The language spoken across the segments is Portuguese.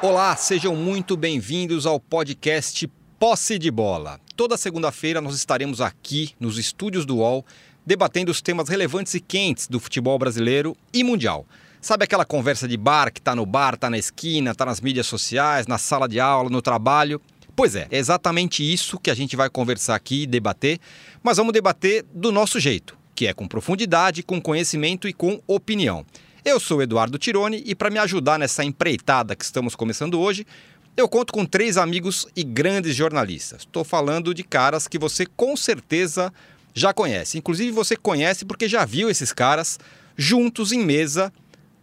Olá, sejam muito bem-vindos ao podcast Posse de Bola. Toda segunda-feira nós estaremos aqui nos estúdios do UOL debatendo os temas relevantes e quentes do futebol brasileiro e mundial. Sabe aquela conversa de bar que tá no bar, tá na esquina, tá nas mídias sociais, na sala de aula, no trabalho? Pois é, é exatamente isso que a gente vai conversar aqui e debater, mas vamos debater do nosso jeito, que é com profundidade, com conhecimento e com opinião. Eu sou Eduardo Tironi e para me ajudar nessa empreitada que estamos começando hoje, eu conto com três amigos e grandes jornalistas. Estou falando de caras que você com certeza já conhece. Inclusive você conhece porque já viu esses caras juntos em mesa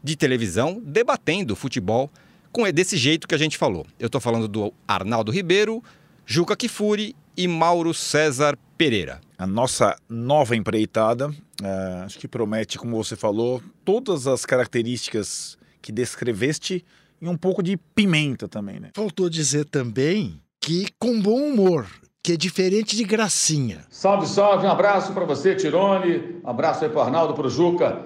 de televisão debatendo futebol com desse jeito que a gente falou. Eu estou falando do Arnaldo Ribeiro, Juca Kifuri e Mauro César Pereira. A nossa nova empreitada, uh, acho que promete, como você falou, todas as características que descreveste e um pouco de pimenta também, né? Faltou dizer também que com bom humor, que é diferente de gracinha. Salve, salve, um abraço para você, Tirone, um abraço aí para Arnaldo, para Juca.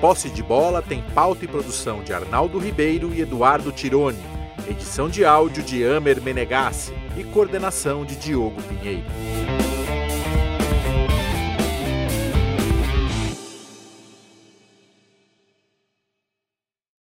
Posse de Bola tem pauta e produção de Arnaldo Ribeiro e Eduardo Tironi, edição de áudio de Amer Menegassi e coordenação de Diogo Pinheiro.